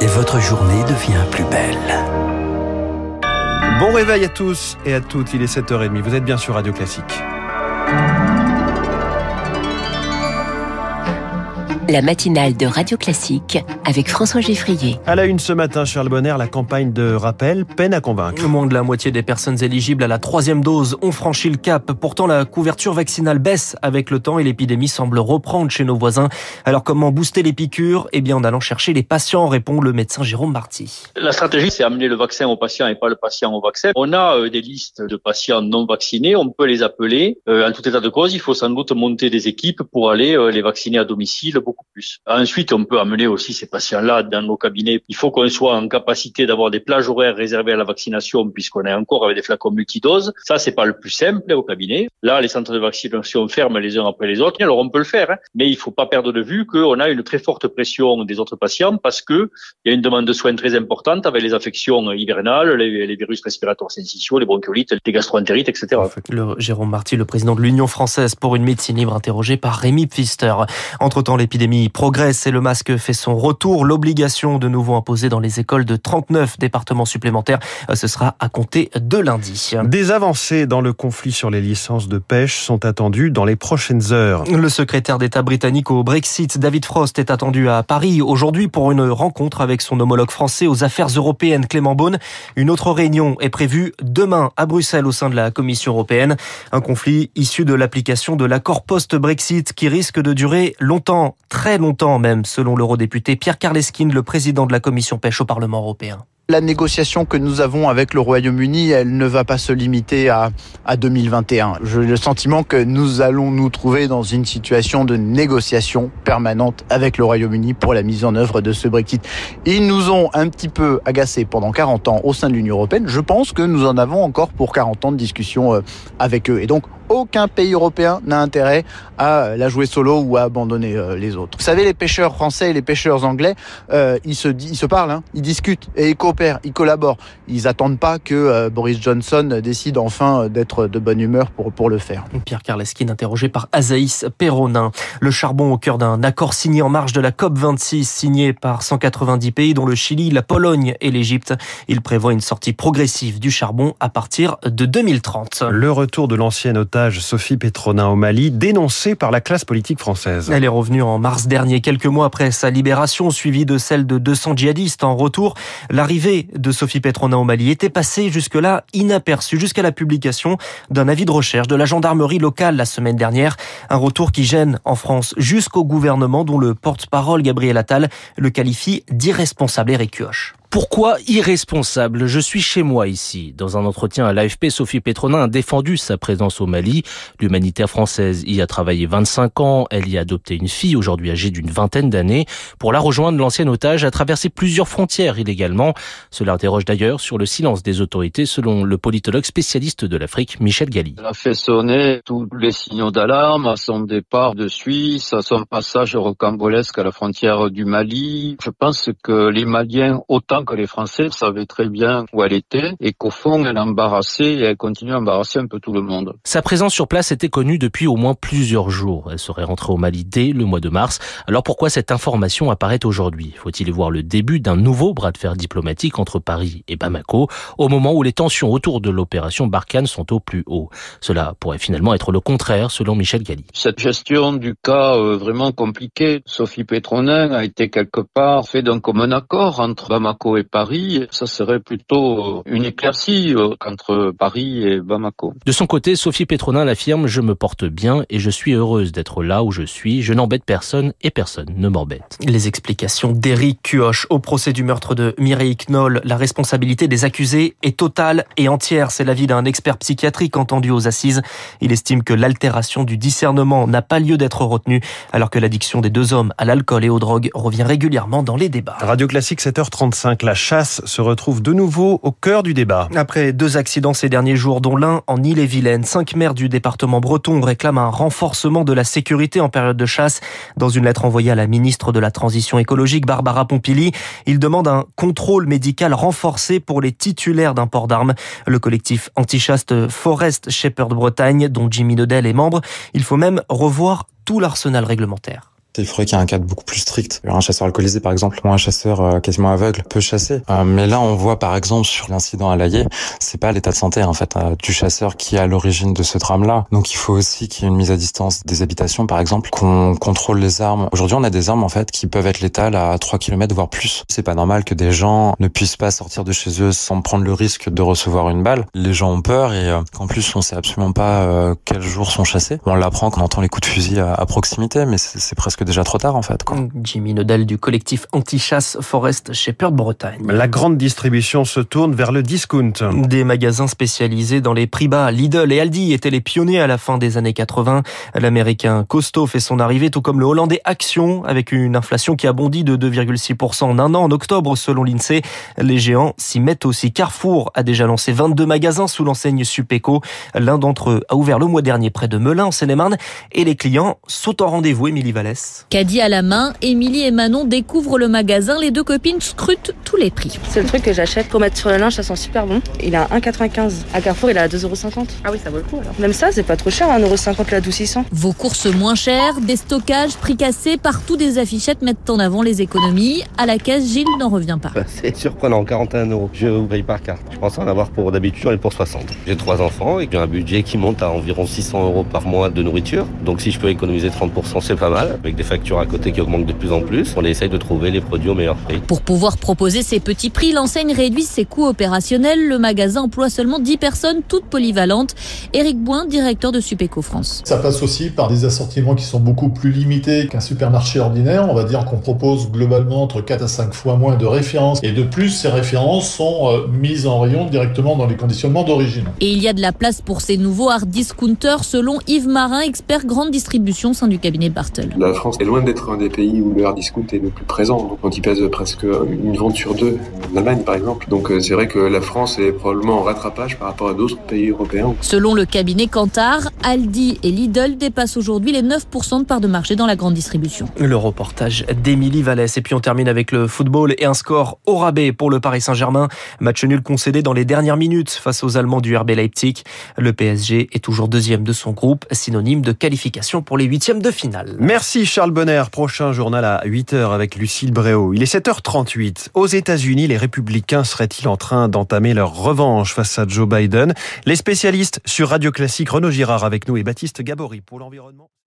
et votre journée devient plus belle. Bon réveil à tous et à toutes, il est 7h30, vous êtes bien sur Radio Classique. La matinale de Radio Classique avec François Geffrier. À la une ce matin, Charles Bonner, la campagne de rappel peine à convaincre. Moins de la moitié des personnes éligibles à la troisième dose ont franchi le cap. Pourtant, la couverture vaccinale baisse avec le temps et l'épidémie semble reprendre chez nos voisins. Alors, comment booster les piqûres? Eh bien, en allant chercher les patients, répond le médecin Jérôme Marty. La stratégie, c'est amener le vaccin au patient et pas le patient au vaccin. On a euh, des listes de patients non vaccinés, on peut les appeler. Euh, en tout état de cause, il faut sans doute monter des équipes pour aller euh, les vacciner à domicile beaucoup Ensuite, on peut amener aussi ces patients-là dans nos cabinets. Il faut qu'on soit en capacité d'avoir des plages horaires réservées à la vaccination puisqu'on est encore avec des flacons multidoses. Ça, c'est pas le plus simple au cabinet. Là, les centres de vaccination ferment les uns après les autres. Alors, on peut le faire, hein. mais il faut pas perdre de vue qu'on a une très forte pression des autres patients parce que il y a une demande de soins très importante avec les affections hivernales, les, virus respiratoires syncytiaux, les bronchiolites, les gastroentérites, etc. Jérôme Marty, le président de l'Union française pour une médecine libre, interrogé par Rémi Pfister. Entre-temps, l'épidémie progresse et le masque fait son retour. L'obligation de nouveau imposée dans les écoles de 39 départements supplémentaires, ce sera à compter de lundi. Des avancées dans le conflit sur les licences de pêche sont attendues dans les prochaines heures. Le secrétaire d'État britannique au Brexit, David Frost, est attendu à Paris aujourd'hui pour une rencontre avec son homologue français aux affaires européennes, Clément Beaune. Une autre réunion est prévue demain à Bruxelles au sein de la Commission européenne. Un conflit issu de l'application de l'accord post-Brexit qui risque de durer longtemps, très longtemps même, selon l'eurodéputé Pierre Karleskin, le président de la Commission pêche au Parlement européen. La négociation que nous avons avec le Royaume-Uni, elle ne va pas se limiter à, à 2021. J'ai le sentiment que nous allons nous trouver dans une situation de négociation permanente avec le Royaume-Uni pour la mise en œuvre de ce Brexit. Ils nous ont un petit peu agacés pendant 40 ans au sein de l'Union européenne. Je pense que nous en avons encore pour 40 ans de discussion euh, avec eux. Et donc, aucun pays européen n'a intérêt à la jouer solo ou à abandonner euh, les autres. Vous savez, les pêcheurs français et les pêcheurs anglais, euh, ils se ils se parlent, hein, ils discutent et ils coopèrent, ils collaborent. Ils attendent pas que euh, Boris Johnson décide enfin d'être de bonne humeur pour pour le faire. Pierre Karleskin interrogé par Azaïs Perronin. Le charbon au cœur d'un accord signé en marge de la COP 26 signé par 190 pays dont le Chili, la Pologne et l'Égypte. Il prévoit une sortie progressive du charbon à partir de 2030. Le retour de l'ancienne otage Sophie Petronin au Mali, dénoncée par la classe politique française. Elle est revenue en mars dernier, quelques mois après sa libération, suivie de celle de 200 djihadistes en retour. L'arrivée de Sophie Petronin au Mali était passée jusque-là inaperçue, jusqu'à la publication d'un avis de recherche de la gendarmerie locale la semaine dernière. Un retour qui gêne en France jusqu'au gouvernement dont le porte-parole Gabriel Attal le qualifie d'irresponsable et récuoche. Pourquoi irresponsable? Je suis chez moi ici. Dans un entretien à l'AFP, Sophie Petronin a défendu sa présence au Mali. L'humanitaire française y a travaillé 25 ans. Elle y a adopté une fille, aujourd'hui âgée d'une vingtaine d'années. Pour la rejoindre, l'ancien otage a traversé plusieurs frontières illégalement. Cela interroge d'ailleurs sur le silence des autorités, selon le politologue spécialiste de l'Afrique, Michel Galli. A fait sonner tous les signaux d'alarme à son départ de Suisse, à son passage rocambolesque à la frontière du Mali. Je pense que les que les Français savaient très bien où elle était et qu'au fond, elle embarrassait et elle continue à embarrasser un peu tout le monde. Sa présence sur place était connue depuis au moins plusieurs jours. Elle serait rentrée au Mali dès le mois de mars. Alors pourquoi cette information apparaît aujourd'hui? Faut-il y voir le début d'un nouveau bras de fer diplomatique entre Paris et Bamako au moment où les tensions autour de l'opération Barkhane sont au plus haut? Cela pourrait finalement être le contraire selon Michel Galli. Cette gestion du cas euh, vraiment compliqué, Sophie Petronin a été quelque part fait d'un commun accord entre Bamako et Paris, ça serait plutôt une éclaircie euh, entre Paris et Bamako. De son côté, Sophie Petronin l'affirme, je me porte bien et je suis heureuse d'être là où je suis, je n'embête personne et personne ne m'embête. Les explications d'Éric Cuoche au procès du meurtre de Mireille Knoll, la responsabilité des accusés est totale et entière, c'est l'avis d'un expert psychiatrique entendu aux assises. Il estime que l'altération du discernement n'a pas lieu d'être retenue alors que l'addiction des deux hommes à l'alcool et aux drogues revient régulièrement dans les débats. Radio Classique 7h35, la chasse se retrouve de nouveau au cœur du débat. Après deux accidents ces derniers jours, dont l'un en Ille-et-Vilaine, cinq maires du département breton réclament un renforcement de la sécurité en période de chasse. Dans une lettre envoyée à la ministre de la Transition écologique, Barbara Pompili, ils demandent un contrôle médical renforcé pour les titulaires d'un port d'armes. Le collectif antichaste Forest Shepherd Bretagne, dont Jimmy Nodel est membre, il faut même revoir tout l'arsenal réglementaire. Il faudrait qu'il y ait un cadre beaucoup plus strict. Un chasseur alcoolisé, par exemple, ou un chasseur euh, quasiment aveugle peut chasser. Euh, mais là, on voit par exemple sur l'incident à Laillé, c'est pas l'état de santé en fait euh, du chasseur qui est à l'origine de ce drame-là. Donc il faut aussi qu'il y ait une mise à distance des habitations, par exemple, qu'on contrôle les armes. Aujourd'hui, on a des armes en fait qui peuvent être létales à 3 km voire plus. C'est pas normal que des gens ne puissent pas sortir de chez eux sans prendre le risque de recevoir une balle. Les gens ont peur et qu'en plus on sait absolument pas quels jours sont chassés. On l'apprend quand on entend les coups de fusil à, proximité, mais c'est presque déjà trop tard en fait. Quoi. Jimmy Nodal du collectif anti-chasse Forest Shepherd Bretagne. La grande distribution se tourne vers le discount. Des magasins spécialisés dans les prix bas. Lidl et Aldi étaient les pionniers à la fin des années 80. L'américain Costo fait son arrivée, tout comme le hollandais Action, avec une inflation qui a bondi de 2,6% en un an en octobre selon l'INSEE. Les géants s'y mettent aussi. Carrefour a déjà lancé 22 magasins sous l'enseigne Supeco. L'un d'entre eux a ouvert le mois dernier près de Melun en Seine-et-Marne et les clients sont en rendez-vous, Émilie Vallès. Caddie à la main, Émilie et Manon découvrent le magasin. Les deux copines scrutent tous les prix. C'est le truc que j'achète pour mettre sur le linge, ça sent super bon. Il a 1,95. À Carrefour, il a 2,50€. Ah oui, ça vaut le coup alors. Même ça, c'est pas trop cher, 1,50€ l'adoucissant. Vos courses moins chères, des stockages, prix cassés, partout des affichettes mettent en avant les économies. À la caisse, Gilles n'en revient pas. C'est surprenant, 41 euros. Je vous paye par carte. Je pense en avoir pour d'habitude, et pour 60. J'ai trois enfants et j'ai un budget qui monte à environ 600 euros par mois de nourriture. Donc si je peux économiser 30%, c'est pas mal. Avec des factures à côté qui augmentent de plus en plus, on essaye de trouver les produits au meilleur prix. Pour pouvoir proposer ces petits prix, l'enseigne réduit ses coûts opérationnels. Le magasin emploie seulement 10 personnes, toutes polyvalentes. Éric Boin, directeur de Supéco France. Ça passe aussi par des assortiments qui sont beaucoup plus limités qu'un supermarché ordinaire. On va dire qu'on propose globalement entre 4 à 5 fois moins de références. Et de plus, ces références sont euh, mises en rayon directement dans les conditionnements d'origine. Et il y a de la place pour ces nouveaux hard discounters, selon Yves Marin, expert grande distribution au sein du cabinet Bartel. La France est loin d'être un des pays où le hard discount est le plus présent. Donc, il pèse presque une vente sur deux en Allemagne, par exemple. Donc, euh, c'est vrai que la France est probablement en rattrapage par rapport à d'autres pays européens. Selon le cabinet Kantar, Aldi et Lidl dépassent aujourd'hui les 9% de part de marché dans la grande distribution. Le reportage d'Émilie Vallès. Et puis on termine avec le football et un score au rabais pour le Paris Saint-Germain. Match nul concédé dans les dernières minutes face aux Allemands du RB Leipzig. Le PSG est toujours deuxième de son groupe, synonyme de qualification pour les huitièmes de finale. Merci Charles Bonner. Prochain journal à 8h avec Lucille Bréau. Il est 7h38. Aux États-Unis, les républicains seraient-ils en train d'entamer leur revanche face à Joe Biden? Les spécialistes sur Radio Classique, Renaud Girard avec nous et Baptiste Gabory pour l'environnement.